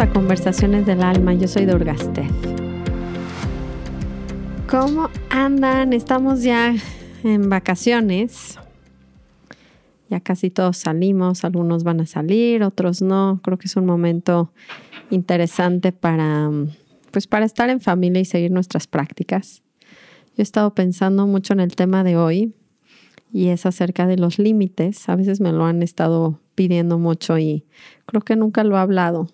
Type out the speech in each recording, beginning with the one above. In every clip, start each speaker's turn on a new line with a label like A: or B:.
A: A Conversaciones del Alma, yo soy Durgastez. ¿Cómo andan? Estamos ya en vacaciones. Ya casi todos salimos, algunos van a salir, otros no. Creo que es un momento interesante para, pues para estar en familia y seguir nuestras prácticas. Yo he estado pensando mucho en el tema de hoy y es acerca de los límites. A veces me lo han estado pidiendo mucho y creo que nunca lo he hablado.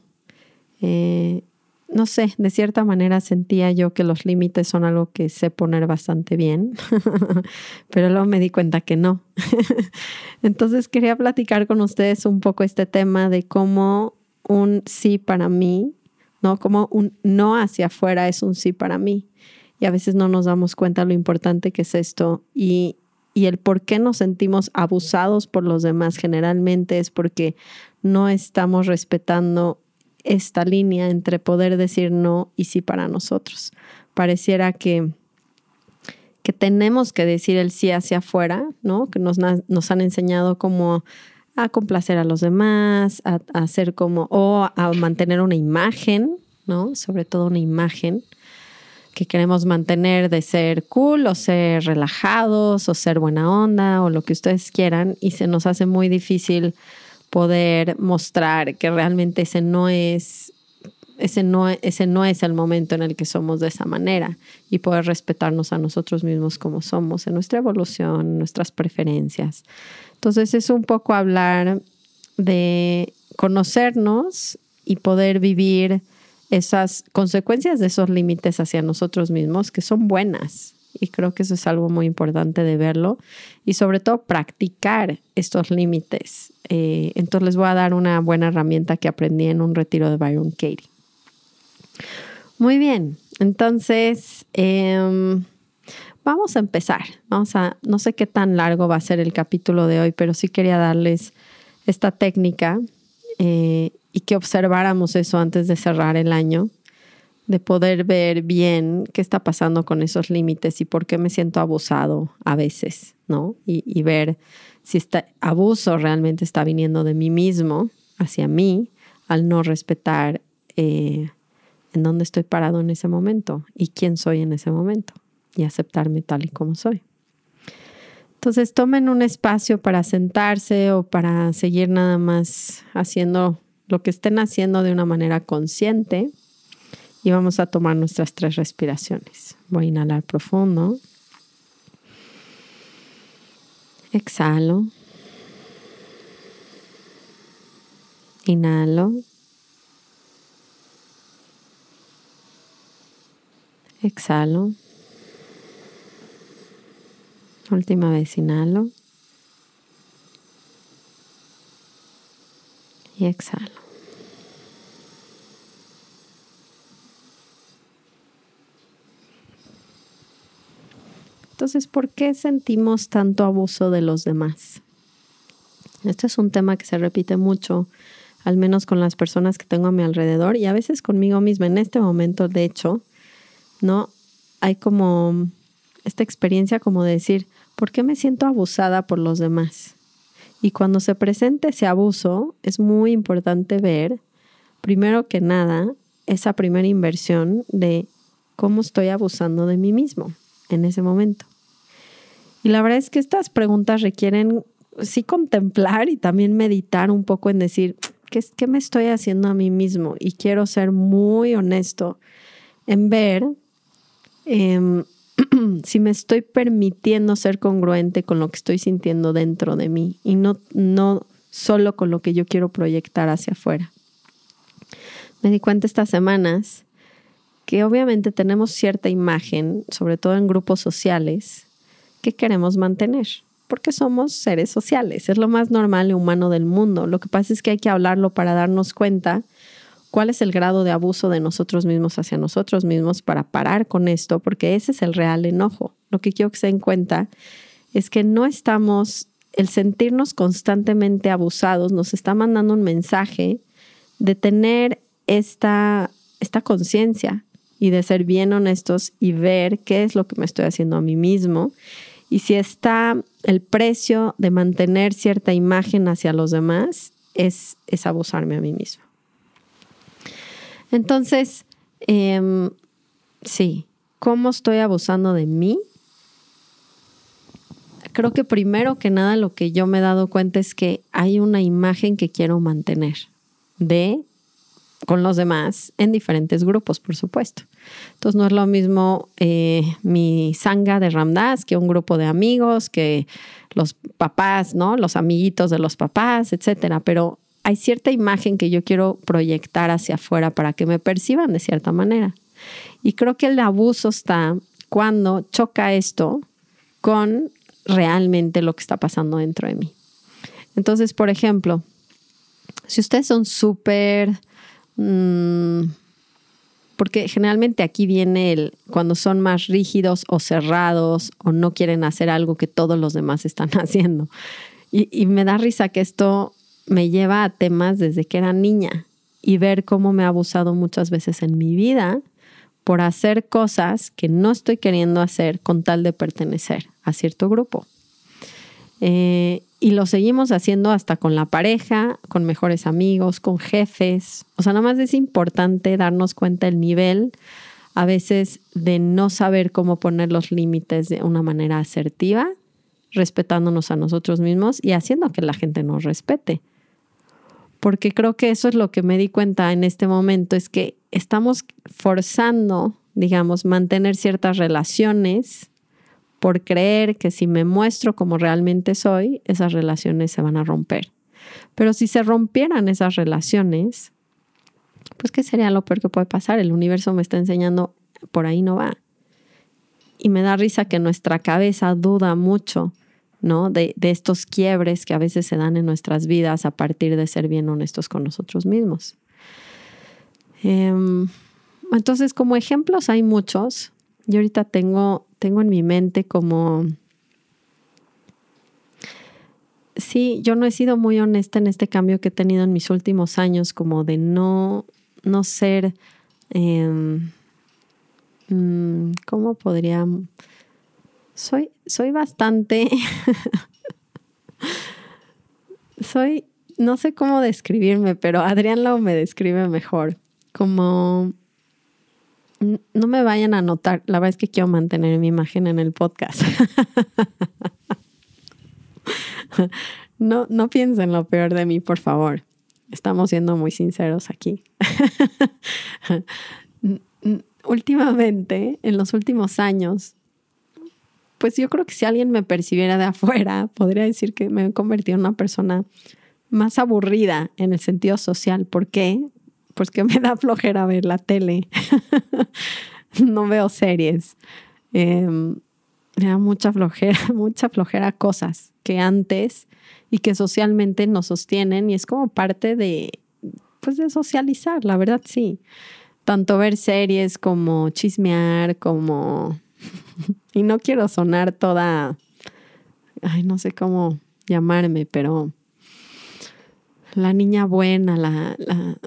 A: Eh, no sé, de cierta manera sentía yo que los límites son algo que sé poner bastante bien, pero luego me di cuenta que no. Entonces quería platicar con ustedes un poco este tema de cómo un sí para mí, ¿no? Como un no hacia afuera es un sí para mí. Y a veces no nos damos cuenta lo importante que es esto y y el por qué nos sentimos abusados por los demás generalmente es porque no estamos respetando esta línea entre poder decir no y sí para nosotros. Pareciera que, que tenemos que decir el sí hacia afuera, ¿no? Que nos, nos han enseñado como a complacer a los demás, a, a hacer como, o a mantener una imagen, ¿no? Sobre todo una imagen que queremos mantener de ser cool o ser relajados o ser buena onda o lo que ustedes quieran y se nos hace muy difícil poder mostrar que realmente ese no es ese no, ese no es el momento en el que somos de esa manera y poder respetarnos a nosotros mismos como somos, en nuestra evolución, nuestras preferencias. Entonces es un poco hablar de conocernos y poder vivir esas consecuencias de esos límites hacia nosotros mismos que son buenas. Y creo que eso es algo muy importante de verlo y sobre todo practicar estos límites. Eh, entonces les voy a dar una buena herramienta que aprendí en un retiro de Byron Katie. Muy bien, entonces em, vamos a empezar. Vamos a, no sé qué tan largo va a ser el capítulo de hoy, pero sí quería darles esta técnica eh, y que observáramos eso antes de cerrar el año, de poder ver bien qué está pasando con esos límites y por qué me siento abusado a veces, ¿no? Y, ver si este abuso realmente está viniendo de mí mismo hacia mí al no respetar eh, en dónde estoy parado en ese momento y quién soy en ese momento y aceptarme tal y como soy. Entonces tomen un espacio para sentarse o para seguir nada más haciendo lo que estén haciendo de una manera consciente y vamos a tomar nuestras tres respiraciones. Voy a inhalar profundo. Exhalo. Inhalo. Exhalo. Última vez inhalo. y exhalo. Entonces, ¿por qué sentimos tanto abuso de los demás? Este es un tema que se repite mucho, al menos con las personas que tengo a mi alrededor y a veces conmigo misma. En este momento, de hecho, ¿no? Hay como esta experiencia como de decir, ¿por qué me siento abusada por los demás? Y cuando se presente ese abuso, es muy importante ver, primero que nada, esa primera inversión de cómo estoy abusando de mí mismo en ese momento. Y la verdad es que estas preguntas requieren sí contemplar y también meditar un poco en decir, ¿qué, qué me estoy haciendo a mí mismo? Y quiero ser muy honesto en ver em, si me estoy permitiendo ser congruente con lo que estoy sintiendo dentro de mí y no, no solo con lo que yo quiero proyectar hacia afuera. Me di cuenta estas semanas que obviamente tenemos cierta imagen, sobre todo en grupos sociales, que queremos mantener, porque somos seres sociales, es lo más normal y humano del mundo. Lo que pasa es que hay que hablarlo para darnos cuenta cuál es el grado de abuso de nosotros mismos hacia nosotros mismos para parar con esto, porque ese es el real enojo. Lo que quiero que se den cuenta es que no estamos, el sentirnos constantemente abusados nos está mandando un mensaje de tener esta, esta conciencia y de ser bien honestos y ver qué es lo que me estoy haciendo a mí mismo y si está el precio de mantener cierta imagen hacia los demás es, es abusarme a mí mismo. Entonces, em, sí, ¿cómo estoy abusando de mí? Creo que primero que nada lo que yo me he dado cuenta es que hay una imagen que quiero mantener de con los demás en diferentes grupos, por supuesto. Entonces no es lo mismo eh, mi sanga de Ramdas que un grupo de amigos, que los papás, ¿no? Los amiguitos de los papás, etcétera. Pero hay cierta imagen que yo quiero proyectar hacia afuera para que me perciban de cierta manera. Y creo que el abuso está cuando choca esto con realmente lo que está pasando dentro de mí. Entonces, por ejemplo, si ustedes son súper porque generalmente aquí viene el cuando son más rígidos o cerrados o no quieren hacer algo que todos los demás están haciendo. Y, y, me da risa que esto me lleva a temas desde que era niña y ver cómo me ha abusado muchas veces en mi vida por hacer cosas que no estoy queriendo hacer con tal de pertenecer a cierto grupo. Eh, y lo seguimos haciendo hasta con la pareja, con mejores amigos, con jefes. O sea, nada más es importante darnos cuenta del nivel a veces de no saber cómo poner los límites de una manera asertiva, respetándonos a nosotros mismos y haciendo que la gente nos respete. Porque creo que eso es lo que me di cuenta en este momento, es que estamos forzando, digamos, mantener ciertas relaciones por creer que si me muestro como realmente soy, esas relaciones se van a romper. Pero si se rompieran esas relaciones, pues ¿qué sería lo peor que puede pasar? El universo me está enseñando, por ahí no va. Y me da risa que nuestra cabeza duda mucho, ¿no? De, estos quiebres que a veces se dan en nuestras vidas a partir de ser bien honestos con nosotros mismos. Em, entonces, como ejemplos hay muchos. Yo ahorita tengo tengo en mi mente como... Sí, yo no he sido muy honesta en este cambio que he tenido en mis últimos años, como de no, no ser... Em, mm, ¿Cómo podría...? Soy, soy bastante... soy, no sé cómo describirme, pero Adrián Lau me describe mejor. Como no me vayan a notar. La verdad es que quiero mantener mi imagen en el podcast. no, no piensen lo peor de mí, por favor. Estamos siendo muy sinceros aquí. Últimamente, en los últimos años, pues yo creo que si alguien me percibiera de afuera, podría decir que me he convertido en una persona más aburrida en el sentido social. ¿Por qué? Pues que me da flojera ver la tele. no veo series. Em, me da mucha flojera, mucha flojera cosas que antes y que socialmente nos sostienen y es como parte de, pues de socializar, la verdad sí. Tanto ver series como chismear, como... y no quiero sonar toda, ay, no sé cómo llamarme, pero la niña buena, la, la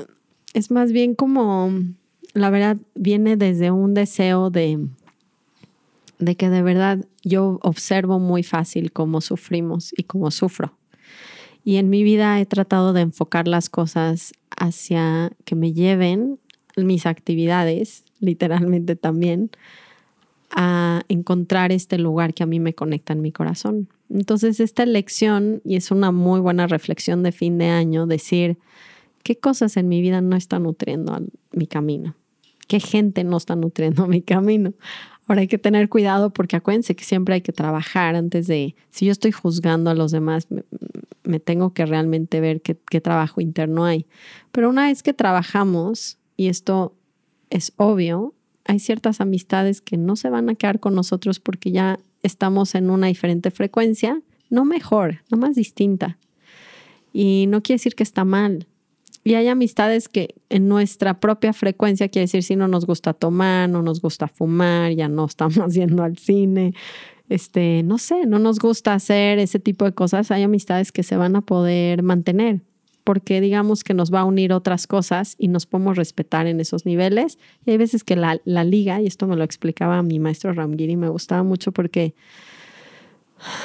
A: es más bien como, la verdad, viene desde un deseo de, de que de verdad yo observo muy fácil cómo sufrimos y cómo sufro. Y en mi vida he tratado de enfocar las cosas hacia que me lleven mis actividades, literalmente también, a encontrar este lugar que a mí me conecta en mi corazón. Entonces, esta elección, y es una muy buena reflexión de fin de año, decir, ¿Qué cosas en mi vida no están nutriendo mi camino? ¿Qué gente no está nutriendo mi camino? Ahora hay que tener cuidado porque acuérdense que siempre hay que trabajar antes de, si yo estoy juzgando a los demás, me, tengo que realmente ver qué, qué trabajo interno hay. Pero una vez que trabajamos, y esto es obvio, hay ciertas amistades que no se van a quedar con nosotros porque ya estamos en una diferente frecuencia, no mejor, no más distinta. Y no quiere decir que está mal, y hay amistades que en nuestra propia frecuencia, quiere decir, si no nos gusta tomar, no nos gusta fumar, ya no estamos yendo al cine, este, no sé, no nos gusta hacer ese tipo de cosas, hay amistades que se van a poder mantener porque digamos que nos va a unir otras cosas y nos podemos respetar en esos niveles. Y hay veces que la, la liga, y esto me lo explicaba mi maestro Ramgiri, me gustaba mucho porque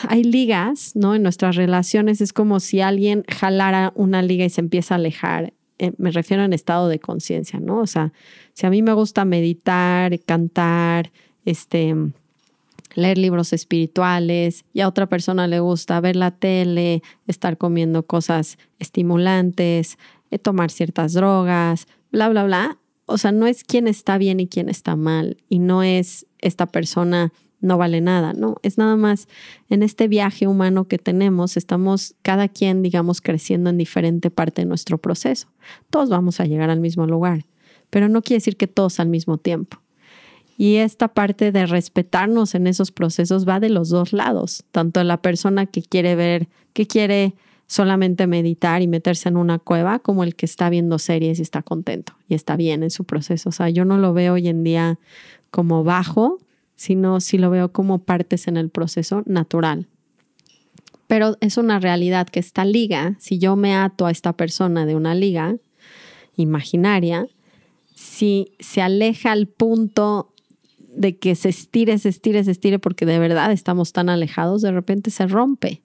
A: hay ligas, ¿no? En nuestras relaciones es como si alguien jalara una liga y se empieza a alejar eh, me refiero en estado de conciencia, ¿no? O sea, si a mí me gusta meditar, cantar, este, leer libros espirituales y a otra persona le gusta ver la tele, estar comiendo cosas estimulantes, eh, tomar ciertas drogas, bla, bla, bla. O sea, no es quién está bien y quién está mal y no es esta persona no vale nada, no, es nada más en este viaje humano que tenemos, estamos cada quien, digamos, creciendo en diferente parte de nuestro proceso. Todos vamos a llegar al mismo lugar, pero no quiere decir que todos al mismo tiempo. Y esta parte de respetarnos en esos procesos va de los dos lados, tanto la persona que quiere ver, que quiere solamente meditar y meterse en una cueva, como el que está viendo series y está contento y está bien en su proceso. O sea, yo no lo veo hoy en día como bajo, sino si lo veo como partes en el proceso natural. Pero es una realidad que esta liga, si yo me ato a esta persona de una liga imaginaria, si se aleja al punto de que se estire, se estire, se estire, porque de verdad estamos tan alejados, de repente se rompe.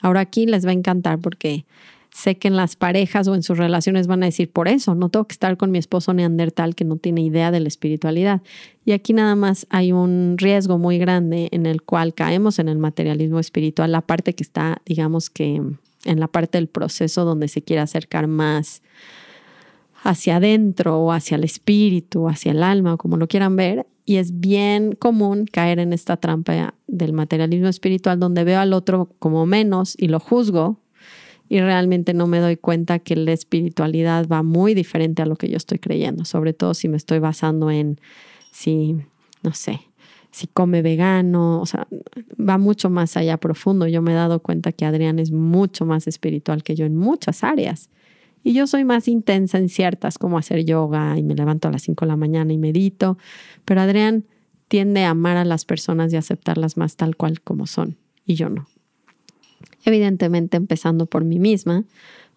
A: Ahora aquí les va a encantar porque sé que en las parejas o en sus relaciones van a decir, por eso, no tengo que estar con mi esposo neandertal que no tiene idea de la espiritualidad. Y aquí nada más hay un riesgo muy grande en el cual caemos en el materialismo espiritual, la parte que está, digamos que en la parte del proceso donde se quiere acercar más hacia adentro o hacia el espíritu, hacia el alma, o como lo quieran ver. Y es bien común caer en esta trampa del materialismo espiritual donde veo al otro como menos y lo juzgo y realmente no me doy cuenta que la espiritualidad va muy diferente a lo que yo estoy creyendo, sobre todo si me estoy basando en si, no sé, si come vegano, o sea, va mucho más allá profundo. Yo me he dado cuenta que Adrián es mucho más espiritual que yo en muchas áreas. Y yo soy más intensa en ciertas, como hacer yoga y me levanto a las 5 de la mañana y medito, pero Adrián tiende a amar a las personas y aceptarlas más tal cual como son, y yo no evidentemente empezando por mí misma,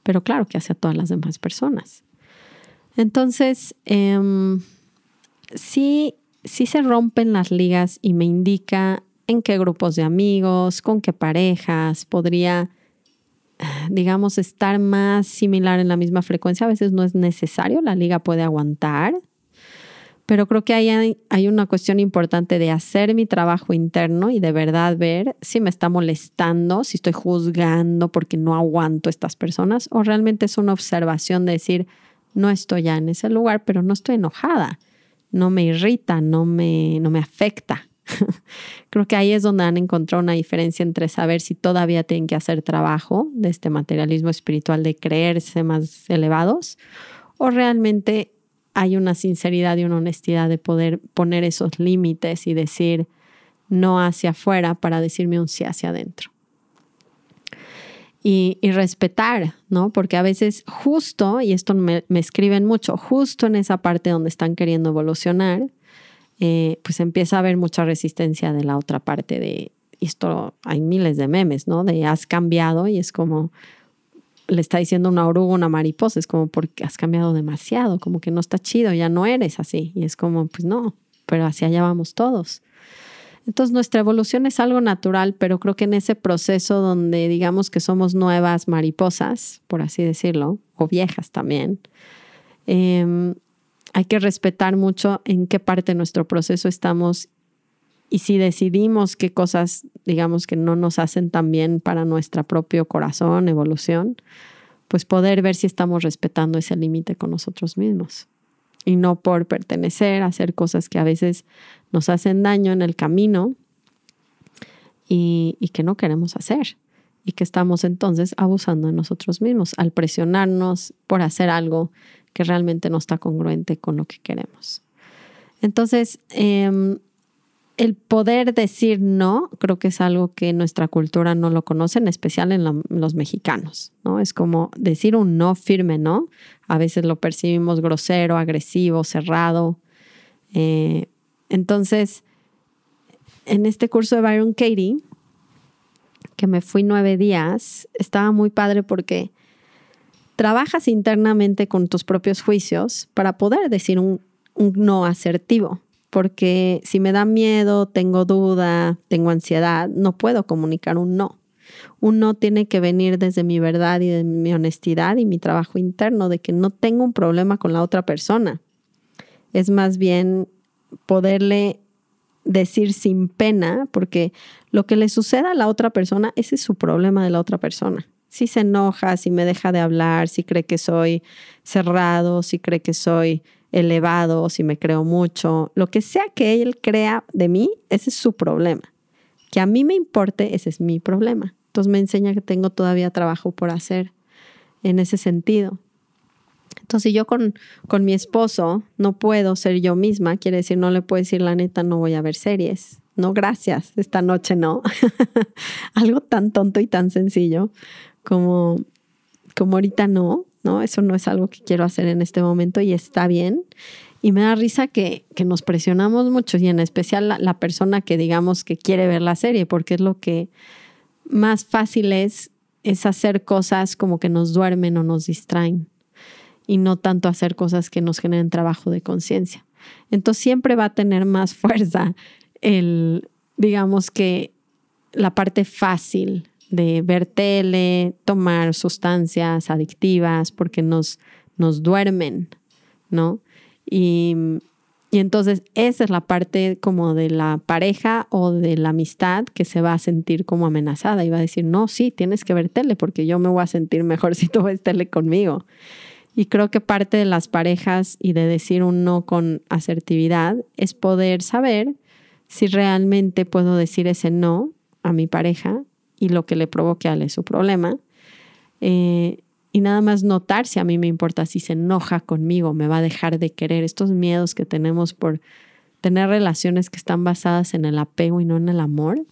A: pero claro que hacia todas las demás personas. Entonces, em, sí, sí se rompen las ligas y me indica en qué grupos de amigos, con qué parejas podría, digamos, estar más similar en la misma frecuencia. A veces no es necesario, la liga puede aguantar, pero creo que hay, hay una cuestión importante de hacer mi trabajo interno y de verdad ver si me está molestando, si estoy juzgando porque no aguanto estas personas o realmente es una observación de decir, no estoy ya en ese lugar, pero no estoy enojada, no me irrita, no me, no me afecta. Creo que ahí es donde han encontrado una diferencia entre saber si todavía tienen que hacer trabajo de este materialismo espiritual de creerse más elevados o realmente hay una sinceridad y una honestidad de poder poner esos límites y decir no hacia afuera para decirme un sí hacia adentro. Y, respetar, ¿no? Porque a veces justo, y esto me, escriben mucho, justo en esa parte donde están queriendo evolucionar, eh, pues empieza a haber mucha resistencia de la otra parte de, esto hay miles de memes, ¿no? De has cambiado y es como, le está diciendo una oruga, una mariposa, es como porque has cambiado demasiado, como que no está chido, ya no eres así. Y es como, pues no, pero hacia allá vamos todos. Entonces nuestra evolución es algo natural, pero creo que en ese proceso donde digamos que somos nuevas mariposas, por así decirlo, o viejas también, em, hay que respetar mucho en qué parte de nuestro proceso estamos y si decidimos qué cosas, digamos, que no nos hacen tan bien para nuestro propio corazón, evolución, pues poder ver si estamos respetando ese límite con nosotros mismos. Y no por pertenecer hacer cosas que a veces nos hacen daño en el camino y, y que no queremos hacer. Y que estamos entonces abusando de nosotros mismos al presionarnos por hacer algo que realmente no está congruente con lo que queremos. Entonces, eh, el poder decir no, creo que es algo que nuestra cultura no lo conoce, en especial en los mexicanos, ¿no? Es como decir un no firme, ¿no? A veces lo percibimos grosero, agresivo, cerrado. Eh, entonces, en este curso de Byron Katie, que me fui nueve días, estaba muy padre porque trabajas internamente con tus propios juicios para poder decir un no asertivo porque si me da miedo, tengo duda, tengo ansiedad, no puedo comunicar un no. Un no tiene que venir desde mi verdad y de mi honestidad y mi trabajo interno, de que no tengo un problema con la otra persona. Es más bien poderle decir sin pena, porque lo que le suceda a la otra persona, ese es su problema de la otra persona. Si se enoja, si me deja de hablar, si cree que soy cerrado, si cree que soy elevado, si me creo mucho, lo que sea que él crea de mí, ese es su problema. Que a mí me importe, ese es mi problema. Entonces me enseña que tengo todavía trabajo por hacer en ese sentido. Entonces, si yo con, con mi esposo no puedo ser yo misma, quiere decir, no le puedo decir la neta, no voy a ver series. No, gracias, esta noche no. Algo tan tonto y tan sencillo como, como ahorita no, ¿no? Eso no es algo que quiero hacer en este momento y está bien. Y me da risa que, que nos presionamos mucho y en especial la, la persona que digamos que quiere ver la serie, porque es lo que más fácil es, es hacer cosas como que nos duermen o nos distraen y no tanto hacer cosas que nos generen trabajo de conciencia. Entonces siempre va a tener más fuerza el, digamos que la parte fácil de ver tele, tomar sustancias adictivas porque nos, nos duermen, ¿no? Y, y entonces esa es la parte como de la pareja o de la amistad que se va a sentir como amenazada y va a decir, no, sí, tienes que ver tele porque yo me voy a sentir mejor si tú ves tele conmigo. Y creo que parte de las parejas y de decir un no con asertividad es poder saber si realmente puedo decir ese no a mi pareja y lo que le provoque a él es su problema. Eh, y nada más notar si a mí me importa si se enoja conmigo, me va a dejar de querer. Estos miedos que tenemos por tener relaciones que están basadas en el apego y no en el amor.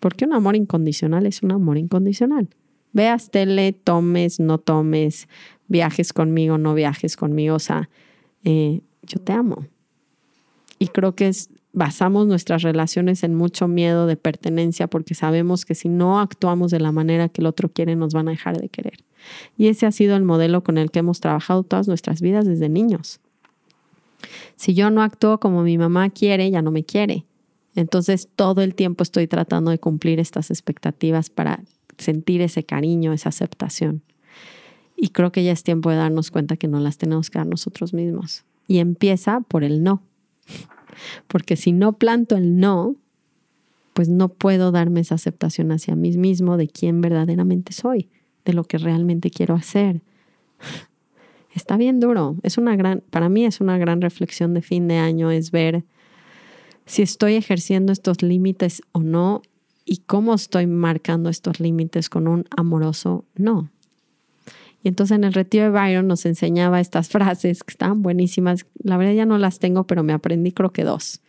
A: Porque un amor incondicional es un amor incondicional. Veas tele, tomes, no tomes, viajes conmigo, no viajes conmigo, o sea, eh, yo te amo. Y creo que es, basamos nuestras relaciones en mucho miedo de pertenencia porque sabemos que si no actuamos de la manera que el otro quiere, nos van a dejar de querer. Y ese ha sido el modelo con el que hemos trabajado todas nuestras vidas desde niños. Si yo no actúo como mi mamá quiere, ya no me quiere. Entonces todo el tiempo estoy tratando de cumplir estas expectativas para sentir ese cariño, esa aceptación. Y creo que ya es tiempo de darnos cuenta que no las tenemos que dar nosotros mismos. Y empieza por el no. Porque si no planto el no, pues no puedo darme esa aceptación hacia mí mismo de quién verdaderamente soy, de lo que realmente quiero hacer. Está bien duro. Es una gran, para mí es una gran reflexión de fin de año, es ver si estoy ejerciendo estos límites o no y cómo estoy marcando estos límites con un amoroso no. Y entonces en el retiro de Byron nos enseñaba estas frases que estaban buenísimas. La verdad ya no las tengo, pero me aprendí creo que dos.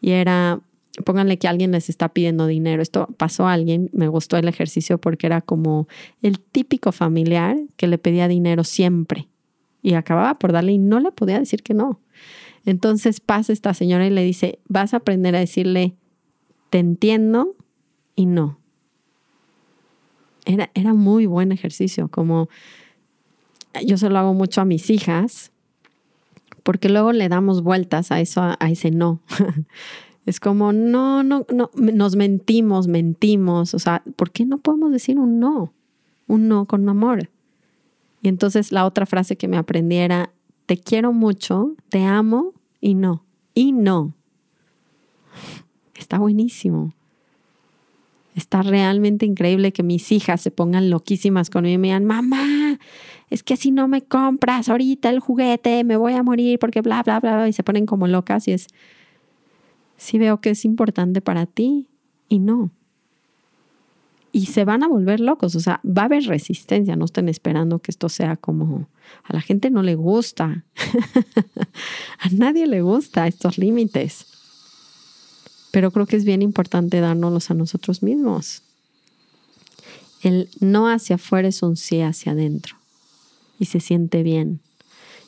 A: Y era, pónganle que alguien les está pidiendo dinero. Esto pasó a alguien, me gustó el ejercicio porque era como el típico familiar que le pedía dinero siempre y acababa por darle y no le podía decir que no. Entonces pasa esta señora y le dice, vas a aprender a decirle, te entiendo y no. Era, era muy buen ejercicio, como yo se lo hago mucho a mis hijas, porque luego le damos vueltas a eso, a ese no. es como, no, no, no, nos mentimos, mentimos. O sea, ¿por qué no podemos decir un no? Un no con amor. Y entonces la otra frase que me aprendiera, te quiero mucho, te amo y no. Y no. Está buenísimo. Está realmente increíble que mis hijas se pongan loquísimas conmigo y me digan, mamá, es que si no me compras ahorita el juguete, me voy a morir porque bla, bla, bla, y se ponen como locas y es, sí veo que es importante para ti y no. Y se van a volver locos, o sea, va a haber resistencia, no estén esperando que esto sea como, a la gente no le gusta, a nadie le gusta estos límites pero creo que es bien importante dárnoslos a nosotros mismos. El no hacia afuera es un sí hacia adentro y se siente bien.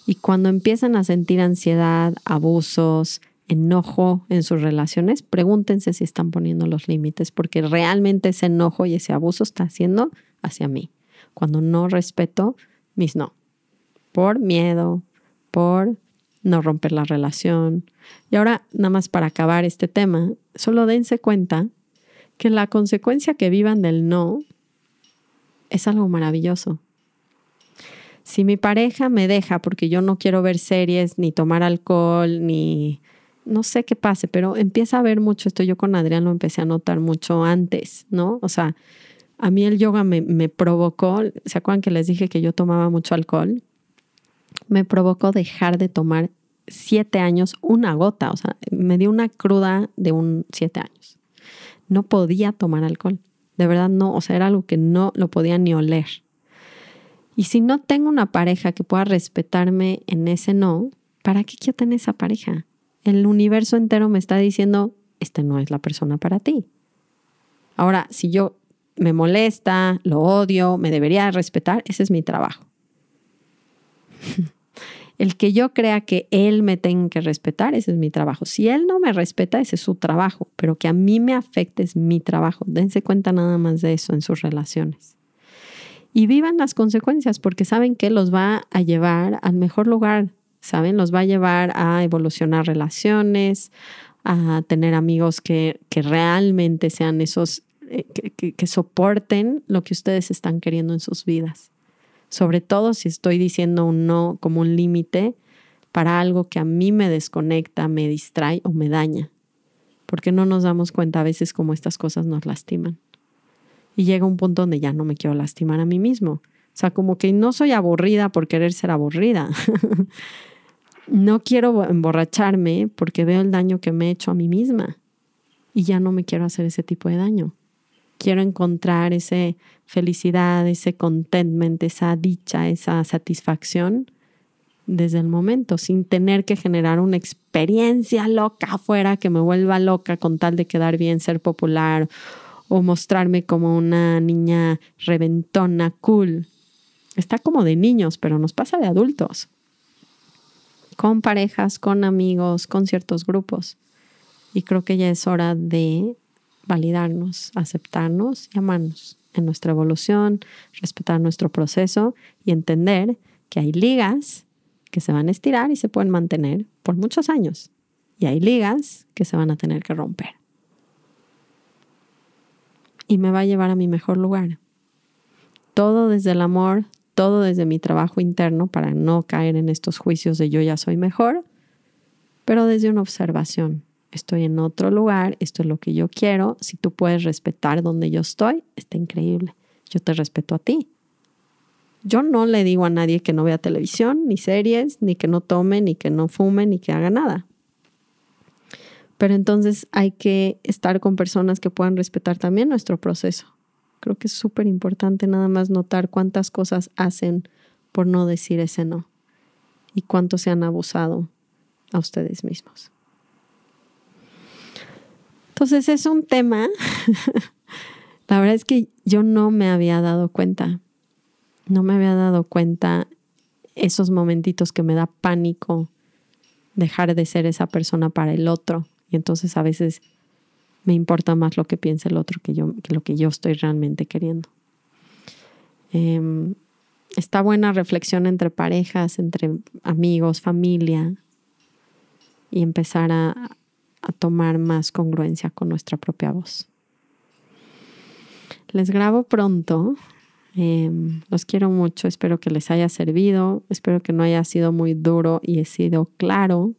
A: Y cuando empiezan a sentir ansiedad, abusos, enojo en sus relaciones, pregúntense si están poniendo los límites, porque realmente ese enojo y ese abuso está haciendo hacia mí. Cuando no respeto mis no, por miedo, por no romper la relación. Y ahora, nada más para acabar este tema, solo dense cuenta que la consecuencia que vivan del no es algo maravilloso. Si mi pareja me deja porque yo no quiero ver series, ni tomar alcohol, ni no sé qué pase, pero empieza a ver mucho esto. Yo con Adrián lo empecé a notar mucho antes, ¿no? O sea, a mí el yoga me, me provocó, ¿se acuerdan que les dije que yo tomaba mucho alcohol? Me provocó dejar de tomar siete años una gota, o sea, me dio una cruda de un siete años. No podía tomar alcohol, de verdad no, o sea, era algo que no lo podía ni oler. Y si no tengo una pareja que pueda respetarme en ese no, ¿para qué quiero tener esa pareja? El universo entero me está diciendo, esta no es la persona para ti. Ahora, si yo me molesta, lo odio, me debería respetar, ese es mi trabajo. El que yo crea que él me tenga que respetar, ese es mi trabajo. Si él no me respeta, ese es su trabajo, pero que a mí me afecte es mi trabajo. Dense cuenta nada más de eso en sus relaciones. Y vivan las consecuencias porque saben que los va a llevar al mejor lugar, ¿saben? Los va a llevar a evolucionar relaciones, a tener amigos que, realmente sean esos, eh, que soporten lo que ustedes están queriendo en sus vidas sobre todo si estoy diciendo un no como un límite para algo que a mí me desconecta, me distrae o me daña. Porque no nos damos cuenta a veces cómo estas cosas nos lastiman. Y llega un punto donde ya no me quiero lastimar a mí mismo. O sea, como que no soy aburrida por querer ser aburrida. no quiero emborracharme porque veo el daño que me he hecho a mí misma. Y ya no me quiero hacer ese tipo de daño quiero encontrar esa felicidad, ese contentment, esa dicha, esa satisfacción desde el momento, sin tener que generar una experiencia loca afuera que me vuelva loca con tal de quedar bien, ser popular o mostrarme como una niña reventona, cool. Está como de niños, pero nos pasa de adultos. Con parejas, con amigos, con ciertos grupos. Y creo que ya es hora de validarnos, aceptarnos y amarnos en nuestra evolución, respetar nuestro proceso y entender que hay ligas que se van a estirar y se pueden mantener por muchos años. Y hay ligas que se van a tener que romper. Y me va a llevar a mi mejor lugar. Todo desde el amor, todo desde mi trabajo interno para no caer en estos juicios de yo ya soy mejor, pero desde una observación, estoy en otro lugar, esto es lo que yo quiero, si tú puedes respetar donde yo estoy, está increíble. Yo te respeto a ti. Yo no le digo a nadie que no vea televisión, ni series, ni que no tome, ni que no fume, ni que haga nada. Pero entonces hay que estar con personas que puedan respetar también nuestro proceso. Creo que es súper importante nada más notar cuántas cosas hacen por no decir ese no y cuánto se han abusado a ustedes mismos. Entonces es un tema, la verdad es que yo no me había dado cuenta, no me había dado cuenta esos momentitos que me da pánico dejar de ser esa persona para el otro. Y entonces a veces me importa más lo que piense el otro que, yo, que lo que yo estoy realmente queriendo. Em, está buena reflexión entre parejas, entre amigos, familia, y empezar a, a tomar más congruencia con nuestra propia voz. Les grabo pronto. Em, los quiero mucho. Espero que les haya servido. Espero que no haya sido muy duro y he sido claro.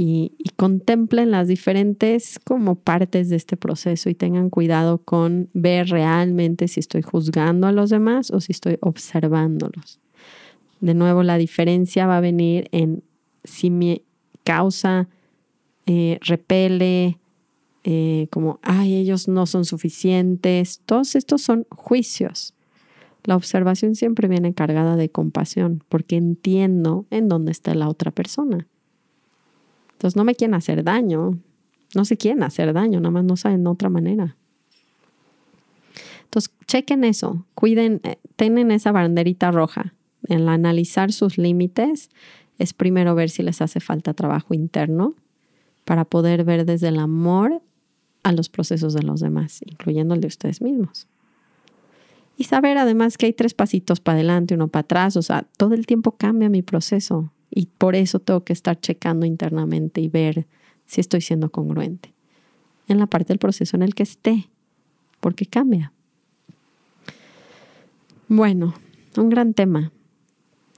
A: Y, contemplen las diferentes como partes de este proceso y tengan cuidado con ver realmente si estoy juzgando a los demás o si estoy observándolos. De nuevo, la diferencia va a venir en si mi causa eh, repele, eh, como, ay, ellos no son suficientes. Todos estos son juicios. La observación siempre viene cargada de compasión porque entiendo en dónde está la otra persona. Entonces no me quieren hacer daño, no se quieren hacer daño, nada más no saben de otra manera. Entonces, chequen eso, cuiden, eh, tienen esa banderita roja. En analizar sus límites es primero ver si les hace falta trabajo interno para poder ver desde el amor a los procesos de los demás, incluyendo el de ustedes mismos. Y saber además que hay tres pasitos para adelante, uno para atrás, o sea, todo el tiempo cambia mi proceso y por eso tengo que estar checando internamente y ver si estoy siendo congruente en la parte del proceso en el que esté, porque cambia. Bueno, un gran tema.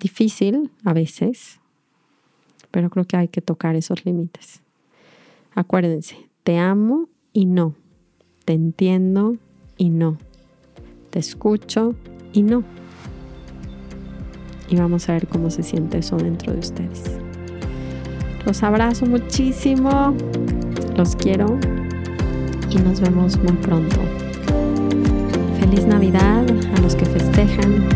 A: Difícil a veces, pero creo que hay que tocar esos límites. Acuérdense, te amo y no. Te entiendo y no. Te escucho y no. Y vamos a ver cómo se siente eso dentro de ustedes. Los abrazo muchísimo. Los quiero. Y nos vemos muy pronto. Feliz Navidad a los que festejan